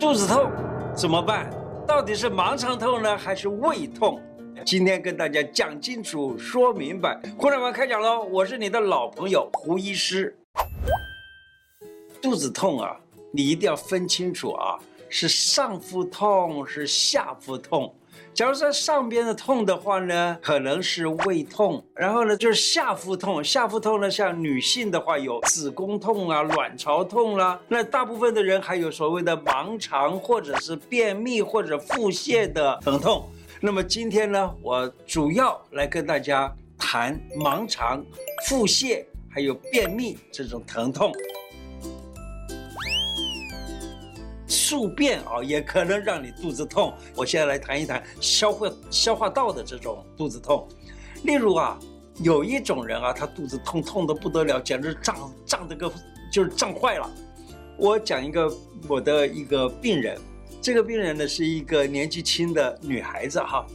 肚子痛怎么办？到底是盲肠痛呢，还是胃痛？今天跟大家讲清楚、说明白。互联网开讲喽！我是你的老朋友胡医师。肚子痛啊，你一定要分清楚啊，是上腹痛，是下腹痛。假如在上边的痛的话呢，可能是胃痛，然后呢就是下腹痛。下腹痛呢，像女性的话有子宫痛啊、卵巢痛啦、啊。那大部分的人还有所谓的盲肠或者是便秘或者腹泻的疼痛。那么今天呢，我主要来跟大家谈盲肠、腹泻还有便秘这种疼痛。宿便啊，也可能让你肚子痛。我现在来谈一谈消化消化道的这种肚子痛。例如啊，有一种人啊，他肚子痛痛的不得了，简直胀胀的个就是胀坏了。我讲一个我的一个病人，这个病人呢是一个年纪轻的女孩子哈。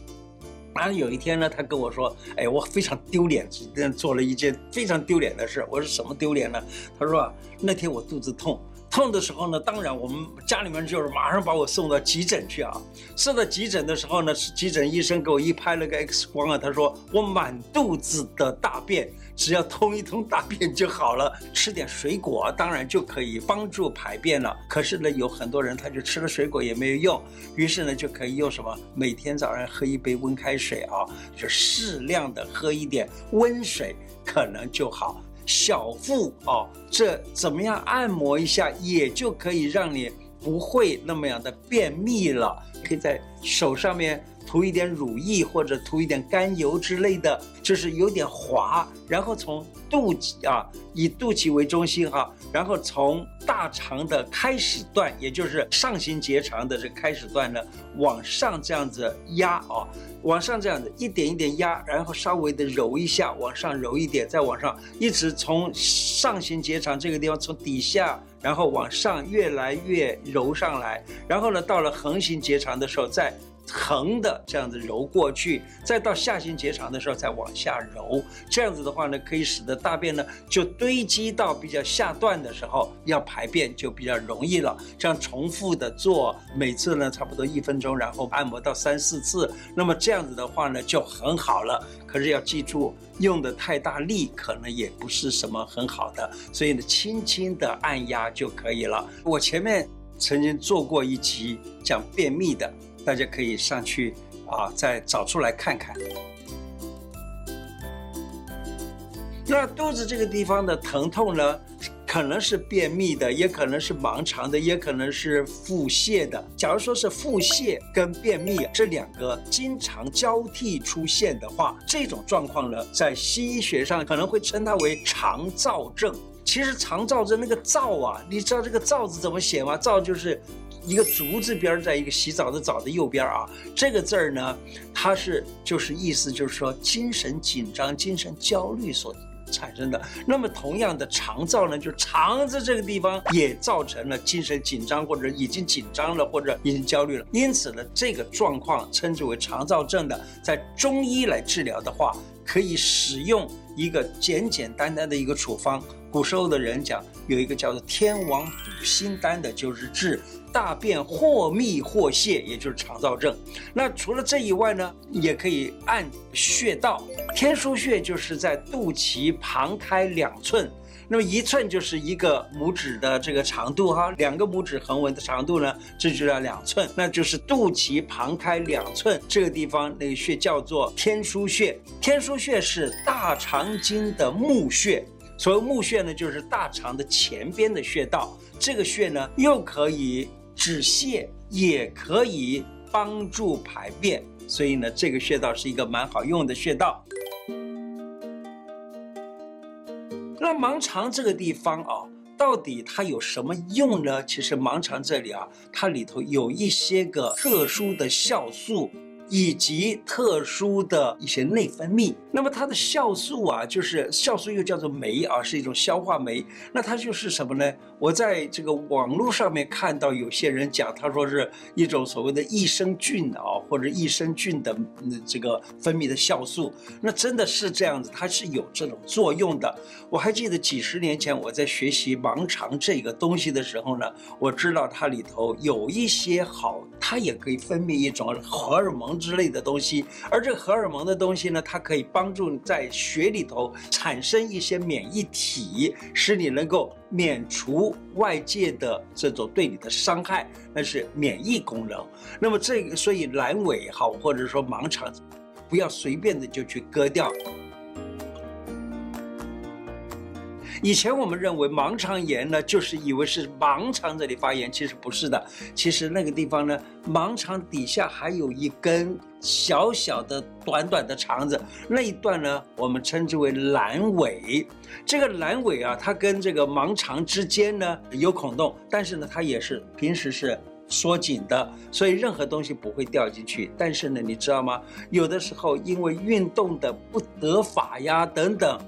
然后有一天呢，她跟我说：“哎，我非常丢脸，做了一件非常丢脸的事。”我说：“什么丢脸呢？”她说：“啊，那天我肚子痛。”痛的时候呢，当然我们家里面就是马上把我送到急诊去啊。送到急诊的时候呢，急诊医生给我一拍了个 X 光啊，他说我满肚子的大便，只要通一通大便就好了，吃点水果当然就可以帮助排便了。可是呢，有很多人他就吃了水果也没有用，于是呢就可以用什么？每天早上喝一杯温开水啊，就适量的喝一点温水，可能就好。小腹哦，这怎么样按摩一下，也就可以让你不会那么样的便秘了。可以在手上面涂一点乳液或者涂一点甘油之类的，就是有点滑，然后从肚脐啊，以肚脐为中心哈、然后从大肠的开始段，也就是上行结肠的这个开始段呢，往上这样子压啊。往上这样子一点一点压，然后稍微的揉一下，往上揉一点，再往上，一直从上行结肠这个地方从底下，然后往上越来越揉上来，然后呢，到了横行结肠的时候再。横的这样子揉过去，再到下行结肠的时候再往下揉，这样子的话呢，可以使得大便呢就堆积到比较下段的时候，要排便就比较容易了。这样重复的做，每次呢差不多一分钟，然后按摩到三四次，那么这样子的话呢就很好了。可是要记住，用的太大力可能也不是什么很好的，所以呢轻轻的按压就可以了。我前面曾经做过一集讲便秘的。大家可以上去啊，再找出来看看。那肚子这个地方的疼痛呢，可能是便秘的，也可能是盲肠的，也可能是腹泻的。假如说是腹泻跟便秘这两个经常交替出现的话，这种状况呢，在西医学上可能会称它为肠燥症。其实肠燥症那个燥啊，你知道这个躁字怎么写吗？燥就是。一个足字边，在一个洗澡的澡的右边啊，这个字儿呢，它是就是意思就是说精神紧张、精神焦虑所产生的。那么同样的肠燥呢，就肠子这个地方也造成了精神紧张，或者已经紧张了，或者已经焦虑了。因此呢，这个状况称之为肠燥症的，在中医来治疗的话，可以使用一个简简单单的一个处方。古时候的人讲有一个叫做天王补心丹的，就是治。大便或秘或泻，也就是肠燥症。那除了这以外呢，也可以按穴道。天枢穴就是在肚脐旁开两寸，那么一寸就是一个拇指的这个长度哈，两个拇指横纹的长度呢，这就叫两寸，那就是肚脐旁开两寸这个地方那个穴叫做天枢穴。天枢穴是大肠经的募穴，所谓募穴呢，就是大肠的前边的穴道。这个穴呢，又可以。止泻也可以帮助排便，所以呢，这个穴道是一个蛮好用的穴道。那盲肠这个地方啊，到底它有什么用呢？其实盲肠这里啊，它里头有一些个特殊的酵素，以及特殊的一些内分泌。那么它的酵素啊，就是酵素又叫做酶啊，是一种消化酶。那它就是什么呢？我在这个网络上面看到有些人讲，他说是一种所谓的益生菌啊，或者益生菌的这个分泌的酵素。那真的是这样子，它是有这种作用的。我还记得几十年前我在学习盲肠这个东西的时候呢，我知道它里头有一些好，它也可以分泌一种荷尔蒙之类的东西，而这荷尔蒙的东西呢，它可以帮助你在血里头产生一些免疫体，使你能够免除外界的这种对你的伤害，那是免疫功能。那么这个，所以阑尾也好，或者说盲肠，不要随便的就去割掉。以前我们认为盲肠炎呢，就是以为是盲肠这里发炎，其实不是的。其实那个地方呢，盲肠底下还有一根小小的、短短的肠子，那一段呢，我们称之为阑尾。这个阑尾啊，它跟这个盲肠之间呢有孔洞，但是呢，它也是平时是缩紧的，所以任何东西不会掉进去。但是呢，你知道吗？有的时候因为运动的不得法呀，等等。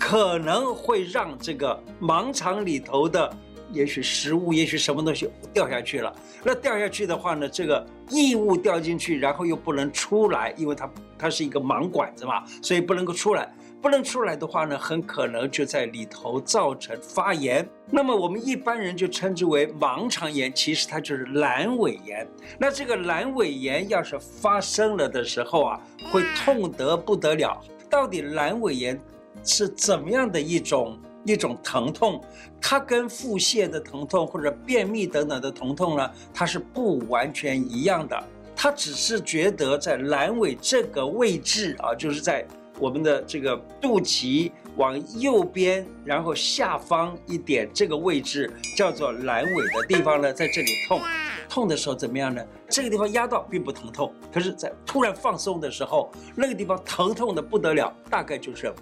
可能会让这个盲肠里头的，也许食物，也许什么东西掉下去了。那掉下去的话呢，这个异物掉进去，然后又不能出来，因为它它是一个盲管子嘛，所以不能够出来。不能出来的话呢，很可能就在里头造成发炎。那么我们一般人就称之为盲肠炎，其实它就是阑尾炎。那这个阑尾炎要是发生了的时候啊，会痛得不得了。到底阑尾炎？是怎么样的一种一种疼痛？它跟腹泻的疼痛或者便秘等等的疼痛呢，它是不完全一样的。它只是觉得在阑尾这个位置啊，就是在我们的这个肚脐往右边，然后下方一点这个位置叫做阑尾的地方呢，在这里痛。痛的时候怎么样呢？这个地方压到并不疼痛，可是在突然放松的时候，那个地方疼痛的不得了，大概就是。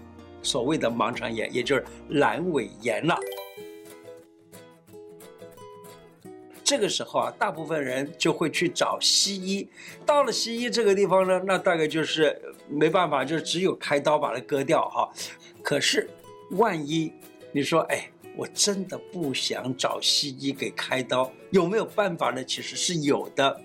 所谓的盲肠炎，也就是阑尾炎了。这个时候啊，大部分人就会去找西医。到了西医这个地方呢，那大概就是没办法，就只有开刀把它割掉哈。可是，万一你说，哎，我真的不想找西医给开刀，有没有办法呢？其实是有的。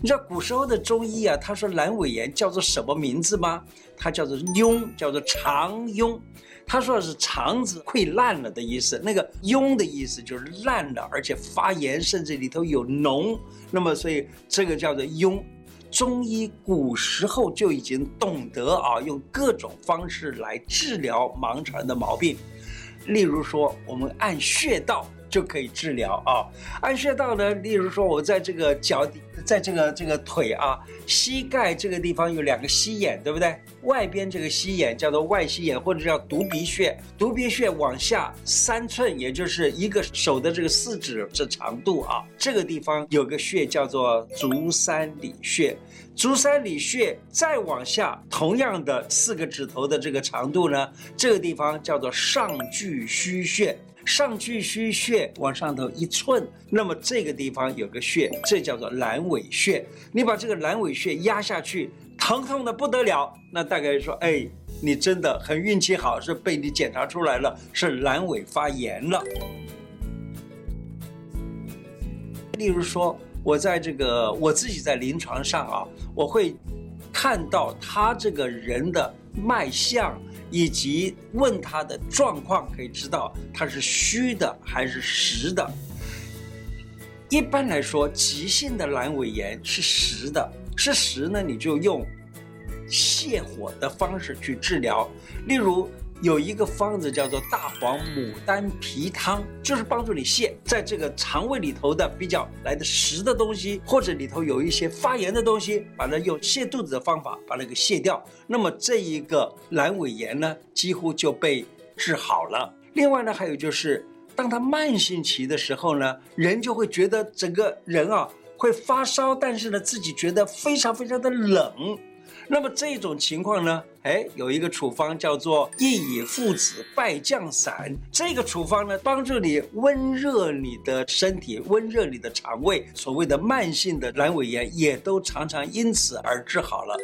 你知道古时候的中医啊，他说阑尾炎叫做什么名字吗？它叫做痈，叫做肠痈。他说的是肠子溃烂了的意思。那个痈的意思就是烂了，而且发炎，甚至里头有脓。那么，所以这个叫做痈。中医古时候就已经懂得啊，用各种方式来治疗盲肠的毛病。例如说，我们按穴道。就可以治疗啊，按穴道呢，例如说，我在这个脚底，在这个这个腿啊，膝盖这个地方有两个膝眼，对不对？外边这个膝眼叫做外膝眼，或者叫犊鼻穴。犊鼻穴往下三寸，也就是一个手的这个四指这长度啊，这个地方有个穴叫做足三里穴。足三里穴再往下，同样的四个指头的这个长度呢，这个地方叫做上巨虚穴。上巨虚穴往上头一寸，那么这个地方有个穴，这叫做阑尾穴。你把这个阑尾穴压下去，疼痛的不得了。那大概说，哎，你真的很运气好，是被你检查出来了，是阑尾发炎了。例如说，我在这个我自己在临床上啊，我会看到他这个人的脉象。以及问他的状况，可以知道他是虚的还是实的。一般来说，急性的阑尾炎是实的，是实呢，你就用泻火的方式去治疗，例如。有一个方子叫做大黄牡丹皮汤，就是帮助你泻，在这个肠胃里头的比较来的实的东西，或者里头有一些发炎的东西，把它用泻肚子的方法把它给泻掉，那么这一个阑尾炎呢，几乎就被治好了。另外呢，还有就是，当它慢性期的时候呢，人就会觉得整个人啊会发烧，但是呢自己觉得非常非常的冷。那么这种情况呢，哎，有一个处方叫做益矣附子败将散，这个处方呢，帮助你温热你的身体，温热你的肠胃，所谓的慢性的阑尾炎也都常常因此而治好了。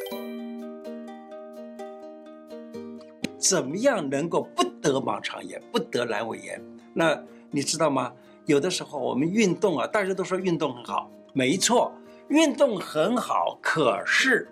怎么样能够不得盲肠炎，不得阑尾炎？那你知道吗？有的时候我们运动啊，大家都说运动很好，没错，运动很好。可是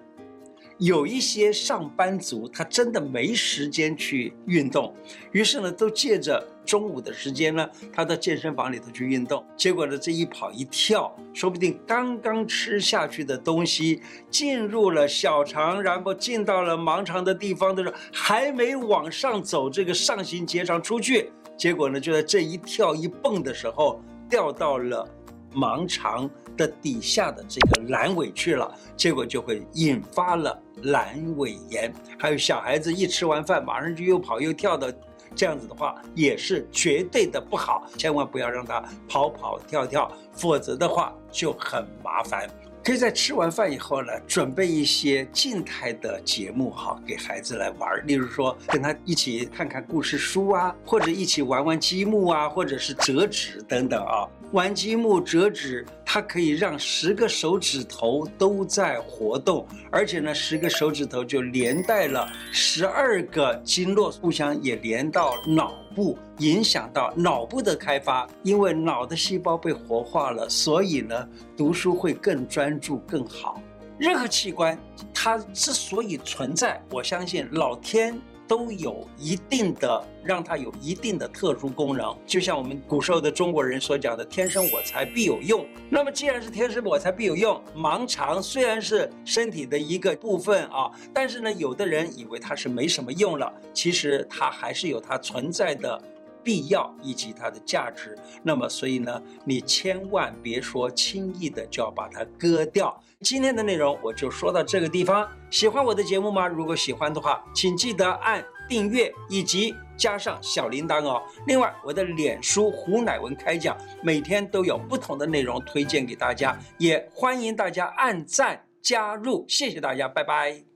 有一些上班族，他真的没时间去运动，于是呢，都借着。中午的时间呢，他到健身房里头去运动，结果呢，这一跑一跳，说不定刚刚吃下去的东西进入了小肠，然后进到了盲肠的地方的时候，还没往上走这个上行结肠出去，结果呢，就在这一跳一蹦的时候掉到了盲肠的底下的这个阑尾去了，结果就会引发了阑尾炎。还有小孩子一吃完饭，马上就又跑又跳的。这样子的话也是绝对的不好，千万不要让他跑跑跳跳，否则的话就很麻烦。可以在吃完饭以后呢，准备一些静态的节目哈，给孩子来玩。例如说，跟他一起看看故事书啊，或者一起玩玩积木啊，或者是折纸等等啊。玩积木、折纸，它可以让十个手指头都在活动，而且呢，十个手指头就连带了十二个经络，互相也连到脑不，影响到脑部的开发。因为脑的细胞被活化了，所以呢，读书会更专注、更好。任何器官，它之所以存在，我相信老天。都有一定的，让它有一定的特殊功能，就像我们古时候的中国人所讲的“天生我材必有用”。那么，既然是天生我材必有用，盲肠虽然是身体的一个部分啊，但是呢，有的人以为它是没什么用了，其实它还是有它存在的。必要以及它的价值，那么所以呢，你千万别说轻易的就要把它割掉。今天的内容我就说到这个地方。喜欢我的节目吗？如果喜欢的话，请记得按订阅以及加上小铃铛哦。另外，我的脸书胡乃文开讲，每天都有不同的内容推荐给大家，也欢迎大家按赞加入。谢谢大家，拜拜。